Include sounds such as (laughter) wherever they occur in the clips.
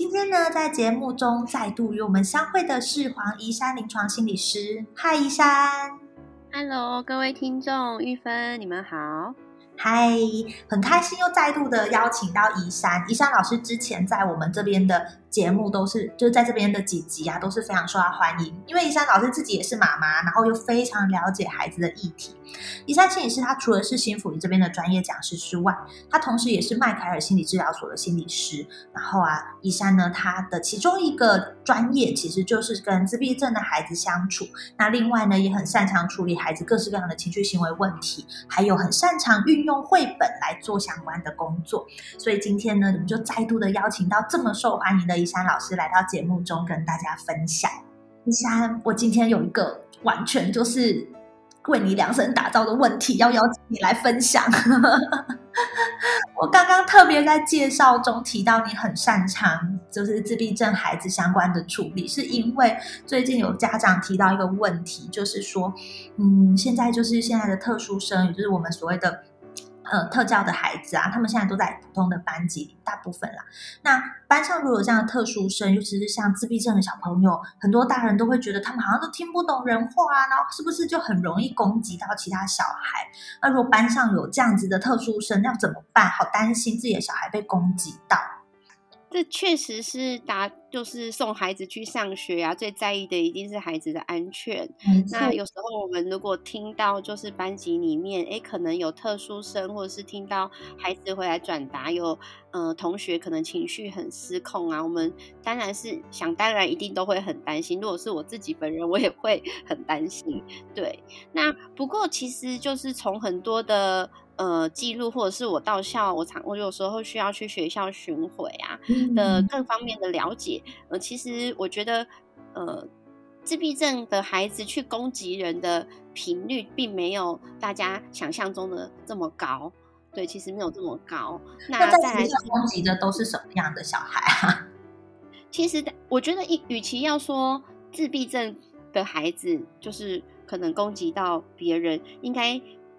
今天呢，在节目中再度与我们相会的是黄怡山临床心理师。嗨，怡山。Hello，各位听众，玉芬，你们好。嗨，很开心又再度的邀请到怡山。怡山老师之前在我们这边的节目都是，就是在这边的几集啊，都是非常受到欢迎。因为怡山老师自己也是妈妈，然后又非常了解孩子的议题。怡山心理师他除了是新福利这边的专业讲师之外，他同时也是麦凯尔心理治疗所的心理师。然后啊，怡山呢，他的其中一个专业其实就是跟自闭症的孩子相处。那另外呢，也很擅长处理孩子各式各样的情绪行为问题，还有很擅长运用绘本来做相关的工作。所以今天呢，我们就再度的邀请到这么受欢迎的怡山老师来到节目中跟大家分享。怡山，我今天有一个完全就是为你量身打造的问题，要邀请你来分享。(laughs) 我刚刚特别在介绍中提到你很擅长就是自闭症孩子相关的处理，是因为最近有家长提到一个问题，就是说，嗯，现在就是现在的特殊生，也就是我们所谓的。呃，特教的孩子啊，他们现在都在普通的班级里，大部分啦。那班上如果有这样的特殊生，尤其是像自闭症的小朋友，很多大人都会觉得他们好像都听不懂人话啊，然后是不是就很容易攻击到其他小孩？那如果班上有这样子的特殊生，要怎么办？好担心自己的小孩被攻击到。这确实是大，就是送孩子去上学啊，最在意的一定是孩子的安全。那有时候我们如果听到就是班级里面，诶，可能有特殊生，或者是听到孩子回来转达有呃同学可能情绪很失控啊，我们当然是想当然一定都会很担心。如果是我自己本人，我也会很担心。对，那不过其实就是从很多的。呃，记录或者是我到校，我常我有时候需要去学校巡回啊的各方面的了解。呃，其实我觉得，呃，自闭症的孩子去攻击人的频率，并没有大家想象中的这么高。对，其实没有这么高。那再来攻击的都是什么样的小孩啊？(laughs) 其实我觉得，与与其要说自闭症的孩子就是可能攻击到别人，应该。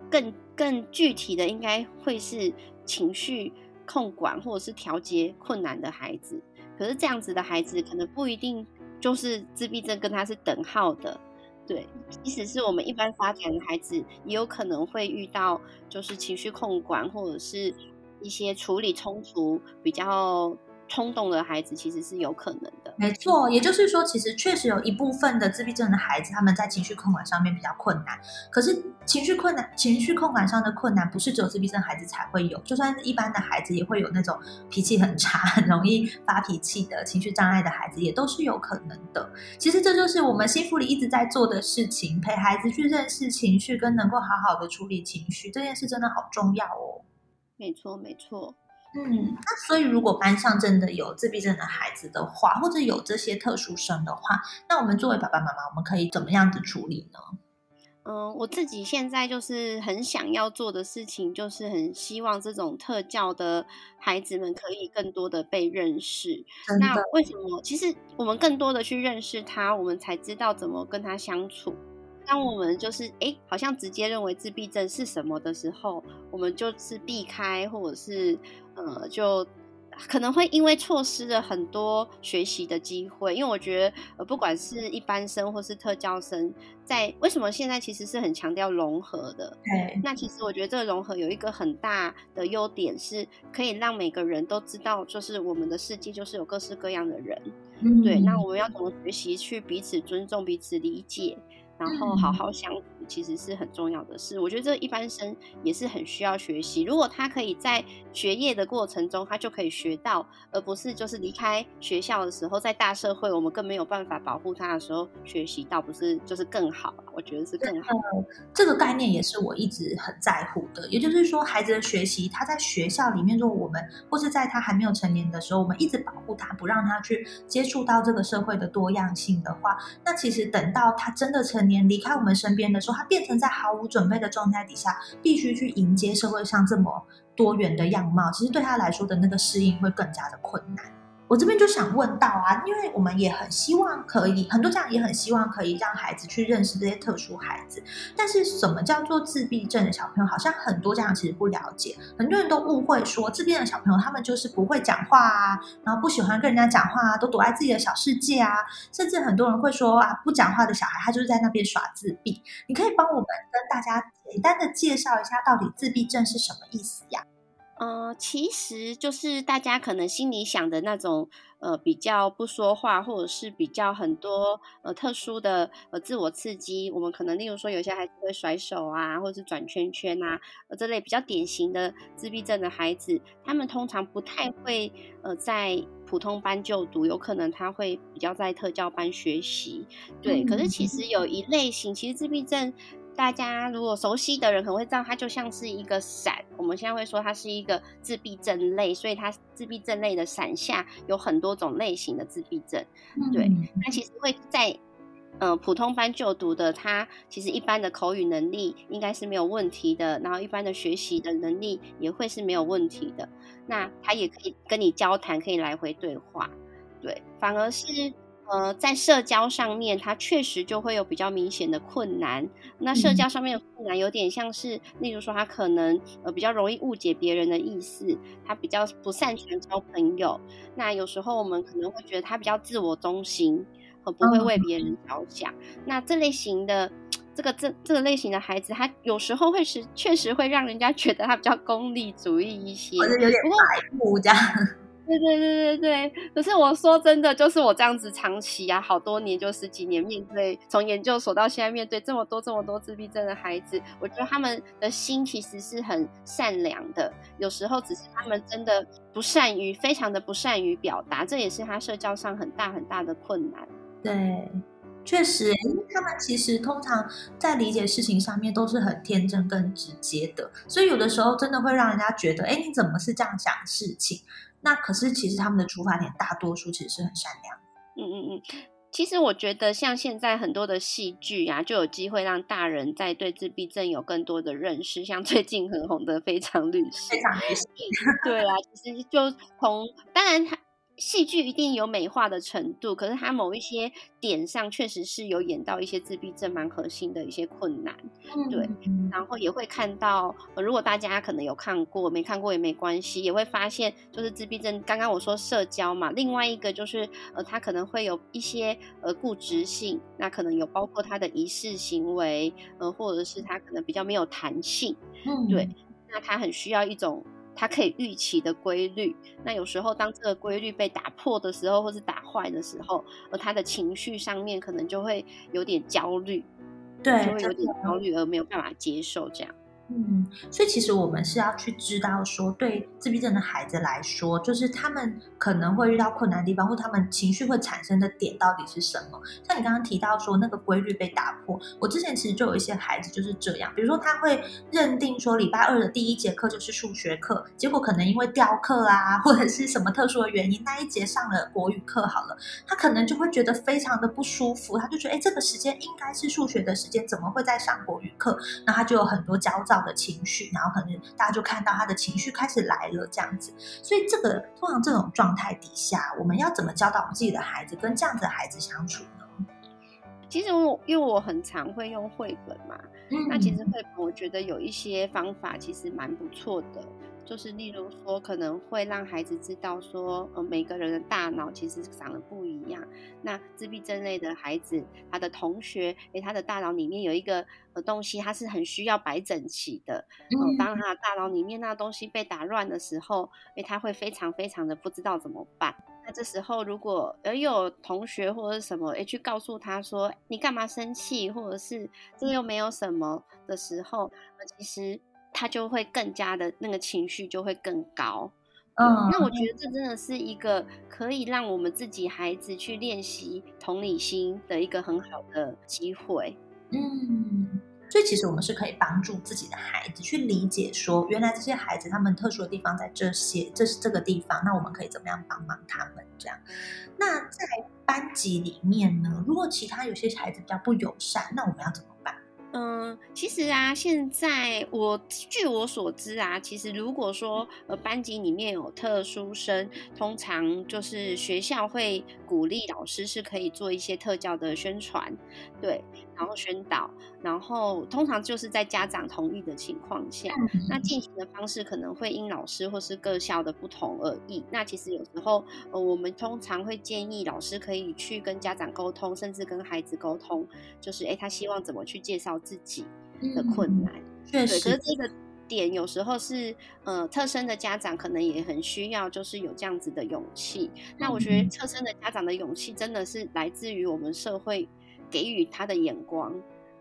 更更具体的应该会是情绪控管或者是调节困难的孩子，可是这样子的孩子可能不一定就是自闭症跟他是等号的，对，即使是我们一般发展的孩子，也有可能会遇到就是情绪控管或者是一些处理冲突比较。冲动的孩子其实是有可能的，没错。也就是说，其实确实有一部分的自闭症的孩子，他们在情绪控管上面比较困难。可是，情绪困难、情绪控管上的困难，不是只有自闭症孩子才会有，就算一般的孩子，也会有那种脾气很差、(laughs) 很容易发脾气的情绪障碍的孩子，也都是有可能的。其实，这就是我们心福里一直在做的事情，陪孩子去认识情绪，跟能够好好的处理情绪，这件事真的好重要哦。没错，没错。嗯，那所以如果班上真的有自闭症的孩子的话，或者有这些特殊生的话，那我们作为爸爸妈妈，我们可以怎么样子处理呢？嗯，我自己现在就是很想要做的事情，就是很希望这种特教的孩子们可以更多的被认识。那为什么？其实我们更多的去认识他，我们才知道怎么跟他相处。当我们就是哎，好像直接认为自闭症是什么的时候，我们就是避开，或者是呃，就可能会因为错失了很多学习的机会。因为我觉得，呃，不管是一般生或是特教生，在为什么现在其实是很强调融合的？对。那其实我觉得这个融合有一个很大的优点，是可以让每个人都知道，就是我们的世界就是有各式各样的人。嗯。对。那我们要怎么学习去彼此尊重、彼此理解？然后好好相处，其实是很重要的事。我觉得这一般生也是很需要学习。如果他可以在学业的过程中，他就可以学到，而不是就是离开学校的时候，在大社会我们更没有办法保护他的时候学习到，不是就是更好？我觉得是更好。这个概念也是我一直很在乎的。也就是说，孩子的学习，他在学校里面，如果我们或是在他还没有成年的时候，我们一直保护他，不让他去接触到这个社会的多样性的话，那其实等到他真的成年离开我们身边的时候，他变成在毫无准备的状态底下，必须去迎接社会上这么多元的样貌，其实对他来说的那个适应会更加的困难。我这边就想问到啊，因为我们也很希望可以，很多家长也很希望可以让孩子去认识这些特殊孩子。但是什么叫做自闭症的小朋友？好像很多家长其实不了解，很多人都误会说自闭症的小朋友他们就是不会讲话啊，然后不喜欢跟人家讲话啊，都躲在自己的小世界啊。甚至很多人会说啊，不讲话的小孩他就是在那边耍自闭。你可以帮我们跟大家简单的介绍一下，到底自闭症是什么意思呀？呃，其实就是大家可能心里想的那种，呃，比较不说话，或者是比较很多呃特殊的呃自我刺激。我们可能例如说，有些孩子会甩手啊，或者是转圈圈啊，呃，这类比较典型的自闭症的孩子，他们通常不太会呃在普通班就读，有可能他会比较在特教班学习。对，可是其实有一类型，其实自闭症。大家如果熟悉的人可能会知道，它就像是一个伞。我们现在会说它是一个自闭症类，所以它自闭症类的伞下有很多种类型的自闭症。对，那其实会在嗯普通班就读的，他其实一般的口语能力应该是没有问题的，然后一般的学习的能力也会是没有问题的。那他也可以跟你交谈，可以来回对话。对，反而是。呃，在社交上面，他确实就会有比较明显的困难。那社交上面的困难，有点像是，例如说，他可能呃比较容易误解别人的意思，他比较不擅长交朋友。那有时候我们可能会觉得他比较自我中心，和不会为别人着想。那这类型的这个这这个类型的孩子，他有时候会是确实会让人家觉得他比较功利主义一些，或者有点白目这样。对对对对对，可是我说真的，就是我这样子长期啊，好多年就十几年，面对从研究所到现在，面对这么多这么多自闭症的孩子，我觉得他们的心其实是很善良的，有时候只是他们真的不善于，非常的不善于表达，这也是他社交上很大很大的困难。对，确实，因为他们其实通常在理解事情上面都是很天真跟直接的，所以有的时候真的会让人家觉得，哎，你怎么是这样想事情？那可是，其实他们的出发点大多数其实是很善良。嗯嗯嗯，其实我觉得像现在很多的戏剧啊，就有机会让大人在对自闭症有更多的认识。像最近很红的《非常律师》，非常律师，(laughs) 对啊，其实就从当然他。戏剧一定有美化的程度，可是它某一些点上确实是有演到一些自闭症蛮核心的一些困难，对。然后也会看到，如果大家可能有看过，没看过也没关系，也会发现就是自闭症。刚刚我说社交嘛，另外一个就是呃，他可能会有一些呃固执性，那可能有包括他的仪式行为，呃，或者是他可能比较没有弹性，对。那他很需要一种。它可以预期的规律，那有时候当这个规律被打破的时候，或是打坏的时候，而他的情绪上面可能就会有点焦虑，对，就会有点焦虑而没有办法接受这样。嗯，所以其实我们是要去知道说，对自闭症的孩子来说，就是他们可能会遇到困难的地方，或他们情绪会产生的点到底是什么？像你刚刚提到说那个规律被打破，我之前其实就有一些孩子就是这样，比如说他会认定说礼拜二的第一节课就是数学课，结果可能因为调课啊，或者是什么特殊的原因，那一节上了国语课好了，他可能就会觉得非常的不舒服，他就觉得哎，这个时间应该是数学的时间，怎么会在上国语课？那他就有很多焦躁。的情绪，然后可能大家就看到他的情绪开始来了，这样子。所以这个通常这种状态底下，我们要怎么教导我们自己的孩子跟这样子的孩子相处呢？其实我因为我很常会用绘本嘛，嗯那其实绘本我觉得有一些方法其实蛮不错的。就是例如说，可能会让孩子知道说，呃，每个人的大脑其实长得不一样。那自闭症类的孩子，他的同学，诶，他的大脑里面有一个呃东西，他是很需要摆整齐的。嗯。当他的大脑里面那东西被打乱的时候，诶，他会非常非常的不知道怎么办。那这时候如果呃有同学或者什么，哎，去告诉他说你干嘛生气，或者是这又没有什么的时候，其实他就会更加的那个情绪就会更高。嗯，那我觉得这真的是一个可以让我们自己孩子去练习同理心的一个很好的机会。嗯。所以其实我们是可以帮助自己的孩子去理解，说原来这些孩子他们特殊的地方在这些，这是这个地方，那我们可以怎么样帮忙他们？这样。那在班级里面呢，如果其他有些孩子比较不友善，那我们要怎么办？嗯，其实啊，现在我据我所知啊，其实如果说呃班级里面有特殊生，通常就是学校会鼓励老师是可以做一些特教的宣传，对，然后宣导。然后通常就是在家长同意的情况下，那进行的方式可能会因老师或是各校的不同而异。那其实有时候，呃，我们通常会建议老师可以去跟家长沟通，甚至跟孩子沟通，就是诶，他希望怎么去介绍自己的困难。确实，可是这个点有时候是，呃，特生的家长可能也很需要，就是有这样子的勇气。那我觉得特生的家长的勇气真的是来自于我们社会给予他的眼光。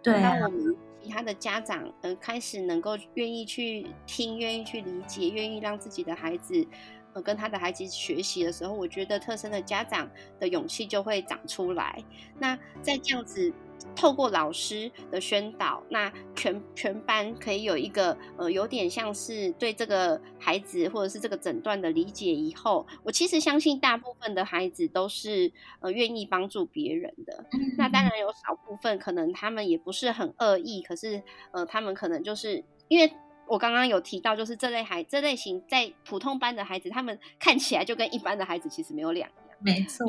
对当我们其他的家长，呃，开始能够愿意去听、愿意去理解、愿意让自己的孩子，呃，跟他的孩子学习的时候，我觉得特生的家长的勇气就会长出来。那在这样子。透过老师的宣导，那全全班可以有一个呃，有点像是对这个孩子或者是这个诊断的理解。以后，我其实相信大部分的孩子都是呃愿意帮助别人的。那当然有少部分可能他们也不是很恶意，可是呃，他们可能就是因为我刚刚有提到，就是这类孩这类型在普通班的孩子，他们看起来就跟一般的孩子其实没有两样。没错。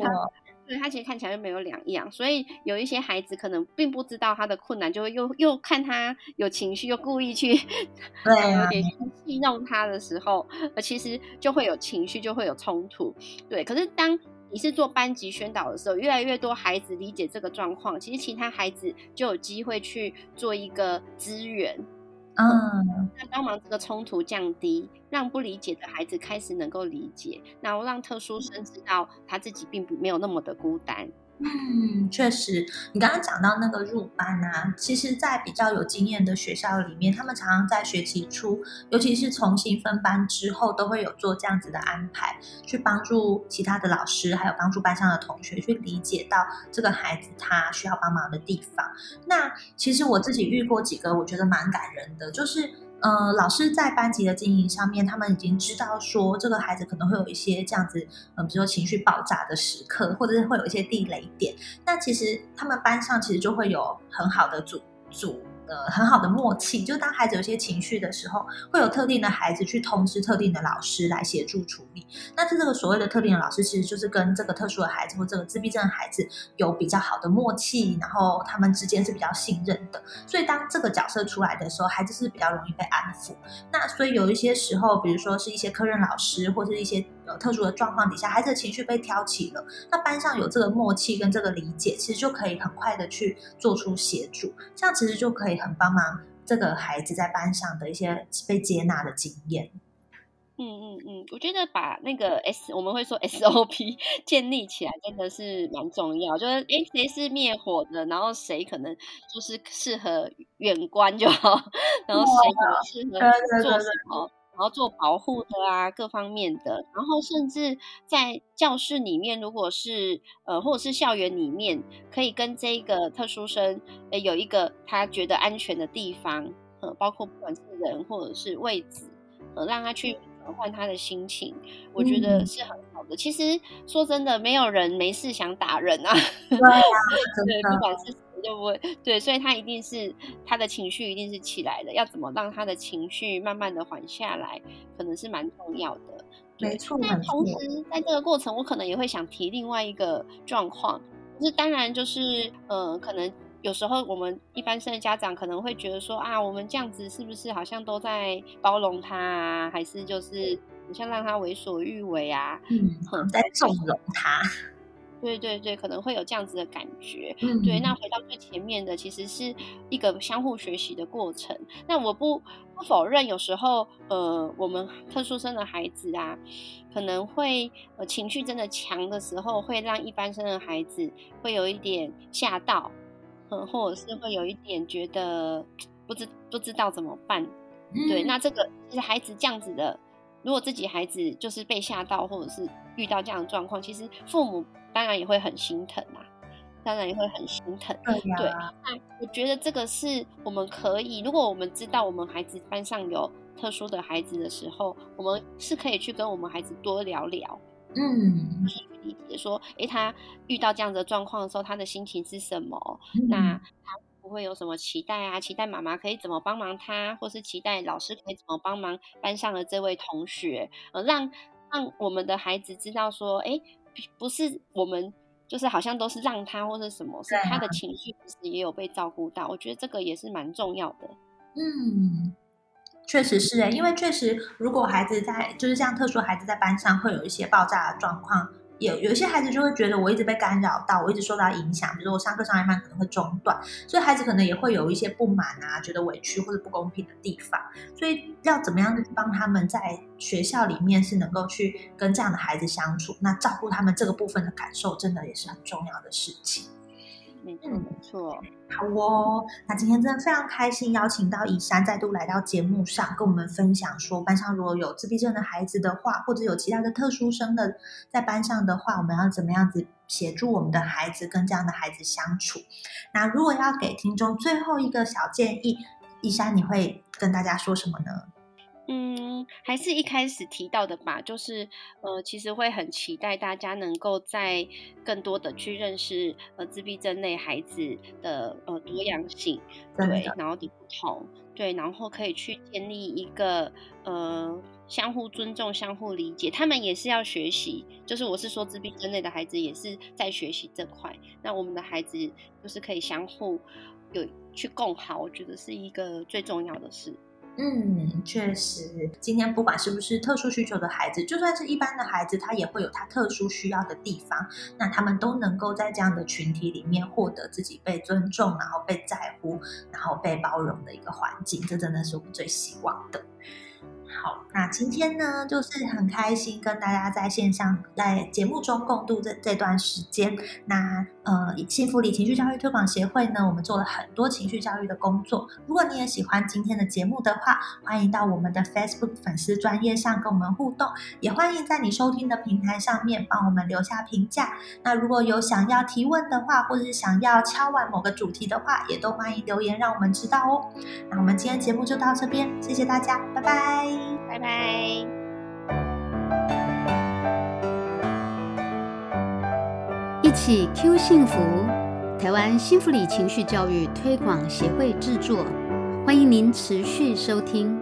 对他其实看起来就没有两样，所以有一些孩子可能并不知道他的困难，就会又又看他有情绪，又故意去对有点戏弄他的时候，呃，其实就会有情绪，就会有冲突。对，可是当你是做班级宣导的时候，越来越多孩子理解这个状况，其实其他孩子就有机会去做一个资源。嗯，那帮忙这个冲突降低，让不理解的孩子开始能够理解，然后让特殊生知道他自己并不没有那么的孤单。嗯，确实，你刚刚讲到那个入班啊，其实，在比较有经验的学校里面，他们常常在学期初，尤其是重新分班之后，都会有做这样子的安排，去帮助其他的老师，还有帮助班上的同学去理解到这个孩子他需要帮忙的地方。那其实我自己遇过几个，我觉得蛮感人的，就是。呃，老师在班级的经营上面，他们已经知道说这个孩子可能会有一些这样子，嗯，比如说情绪爆炸的时刻，或者是会有一些地雷点。那其实他们班上其实就会有很好的组组。呃，很好的默契，就当孩子有些情绪的时候，会有特定的孩子去通知特定的老师来协助处理。那这这个所谓的特定的老师，其实就是跟这个特殊的孩子或这个自闭症的孩子有比较好的默契，然后他们之间是比较信任的。所以当这个角色出来的时候，孩子是比较容易被安抚。那所以有一些时候，比如说是一些科任老师或者一些。有特殊的状况底下，孩子的情绪被挑起了，那班上有这个默契跟这个理解，其实就可以很快的去做出协助，这样其实就可以很帮忙这个孩子在班上的一些被接纳的经验。嗯嗯嗯，我觉得把那个 S 我们会说 SOP (laughs) 建立起来真的是蛮重要，就是哎谁是灭火的，然后谁可能就是适合远观就好，(laughs) 然后谁可能适合做什么。然后做保护的啊，各方面的，然后甚至在教室里面，如果是呃，或者是校园里面，可以跟这个特殊生，呃，有一个他觉得安全的地方，呃，包括不管是人或者是位置，呃，让他去转换他的心情，我觉得是很好的。其实说真的，没有人没事想打人啊，对啊，(laughs) 对，不管是。就不会对，所以他一定是他的情绪一定是起来的，要怎么让他的情绪慢慢的缓下来，可能是蛮重要的。没错，那同时在这个过程，我可能也会想提另外一个状况，就是当然就是呃，可能有时候我们一般生的家长可能会觉得说啊，我们这样子是不是好像都在包容他啊，还是就是好像让他为所欲为啊？嗯，在纵容他。对对对，可能会有这样子的感觉。嗯，对。那回到最前面的，其实是一个相互学习的过程。那我不不否认，有时候呃，我们特殊生的孩子啊，可能会呃情绪真的强的时候，会让一般生的孩子会有一点吓到，嗯，或者是会有一点觉得不知不知道怎么办。对，那这个其实孩子这样子的，如果自己孩子就是被吓到，或者是遇到这样的状况，其实父母。当然也会很心疼啊，当然也会很心疼。对对，那我觉得这个是我们可以，如果我们知道我们孩子班上有特殊的孩子的时候，我们是可以去跟我们孩子多聊聊，嗯，去理解说，诶，他遇到这样的状况的时候，他的心情是什么？那他不会有什么期待啊？期待妈妈可以怎么帮忙他，或是期待老师可以怎么帮忙班上的这位同学？呃，让让我们的孩子知道说，哎。不是我们，就是好像都是让他或者什么，是他的情绪其实也有被照顾到。我觉得这个也是蛮重要的。嗯，确实是哎，因为确实，如果孩子在就是像特殊孩子在班上会有一些爆炸的状况。有有些孩子就会觉得我一直被干扰到，我一直受到影响，比如说我上课上一半可能会中断，所以孩子可能也会有一些不满啊，觉得委屈或者不公平的地方。所以要怎么样去帮他们在学校里面是能够去跟这样的孩子相处，那照顾他们这个部分的感受，真的也是很重要的事情。没错，没错。好哦，那今天真的非常开心，邀请到以山再度来到节目上，跟我们分享说，班上如果有自闭症的孩子的话，或者有其他的特殊生的在班上的话，我们要怎么样子协助我们的孩子跟这样的孩子相处？那如果要给听众最后一个小建议，以山你会跟大家说什么呢？嗯，还是一开始提到的吧，就是呃，其实会很期待大家能够在更多的去认识呃自闭症类孩子的呃多样性，对，然后的不同，对，然后可以去建立一个呃相互尊重、相互理解，他们也是要学习，就是我是说自闭症类的孩子也是在学习这块，那我们的孩子就是可以相互有去共好，我觉得是一个最重要的事。嗯，确实，今天不管是不是特殊需求的孩子，就算是一般的孩子，他也会有他特殊需要的地方。那他们都能够在这样的群体里面获得自己被尊重，然后被在乎，然后被包容的一个环境。这真的是我们最希望的。好，那今天呢，就是很开心跟大家在线上在节目中共度这这段时间。那呃，幸福里情绪教育推广协会呢，我们做了很多情绪教育的工作。如果你也喜欢今天的节目的话，欢迎到我们的 Facebook 粉丝专业上跟我们互动，也欢迎在你收听的平台上面帮我们留下评价。那如果有想要提问的话，或者是想要敲完某个主题的话，也都欢迎留言让我们知道哦。那我们今天节目就到这边，谢谢大家，拜拜。拜拜！一起 Q 幸福，台湾幸福里情绪教育推广协会制作，欢迎您持续收听。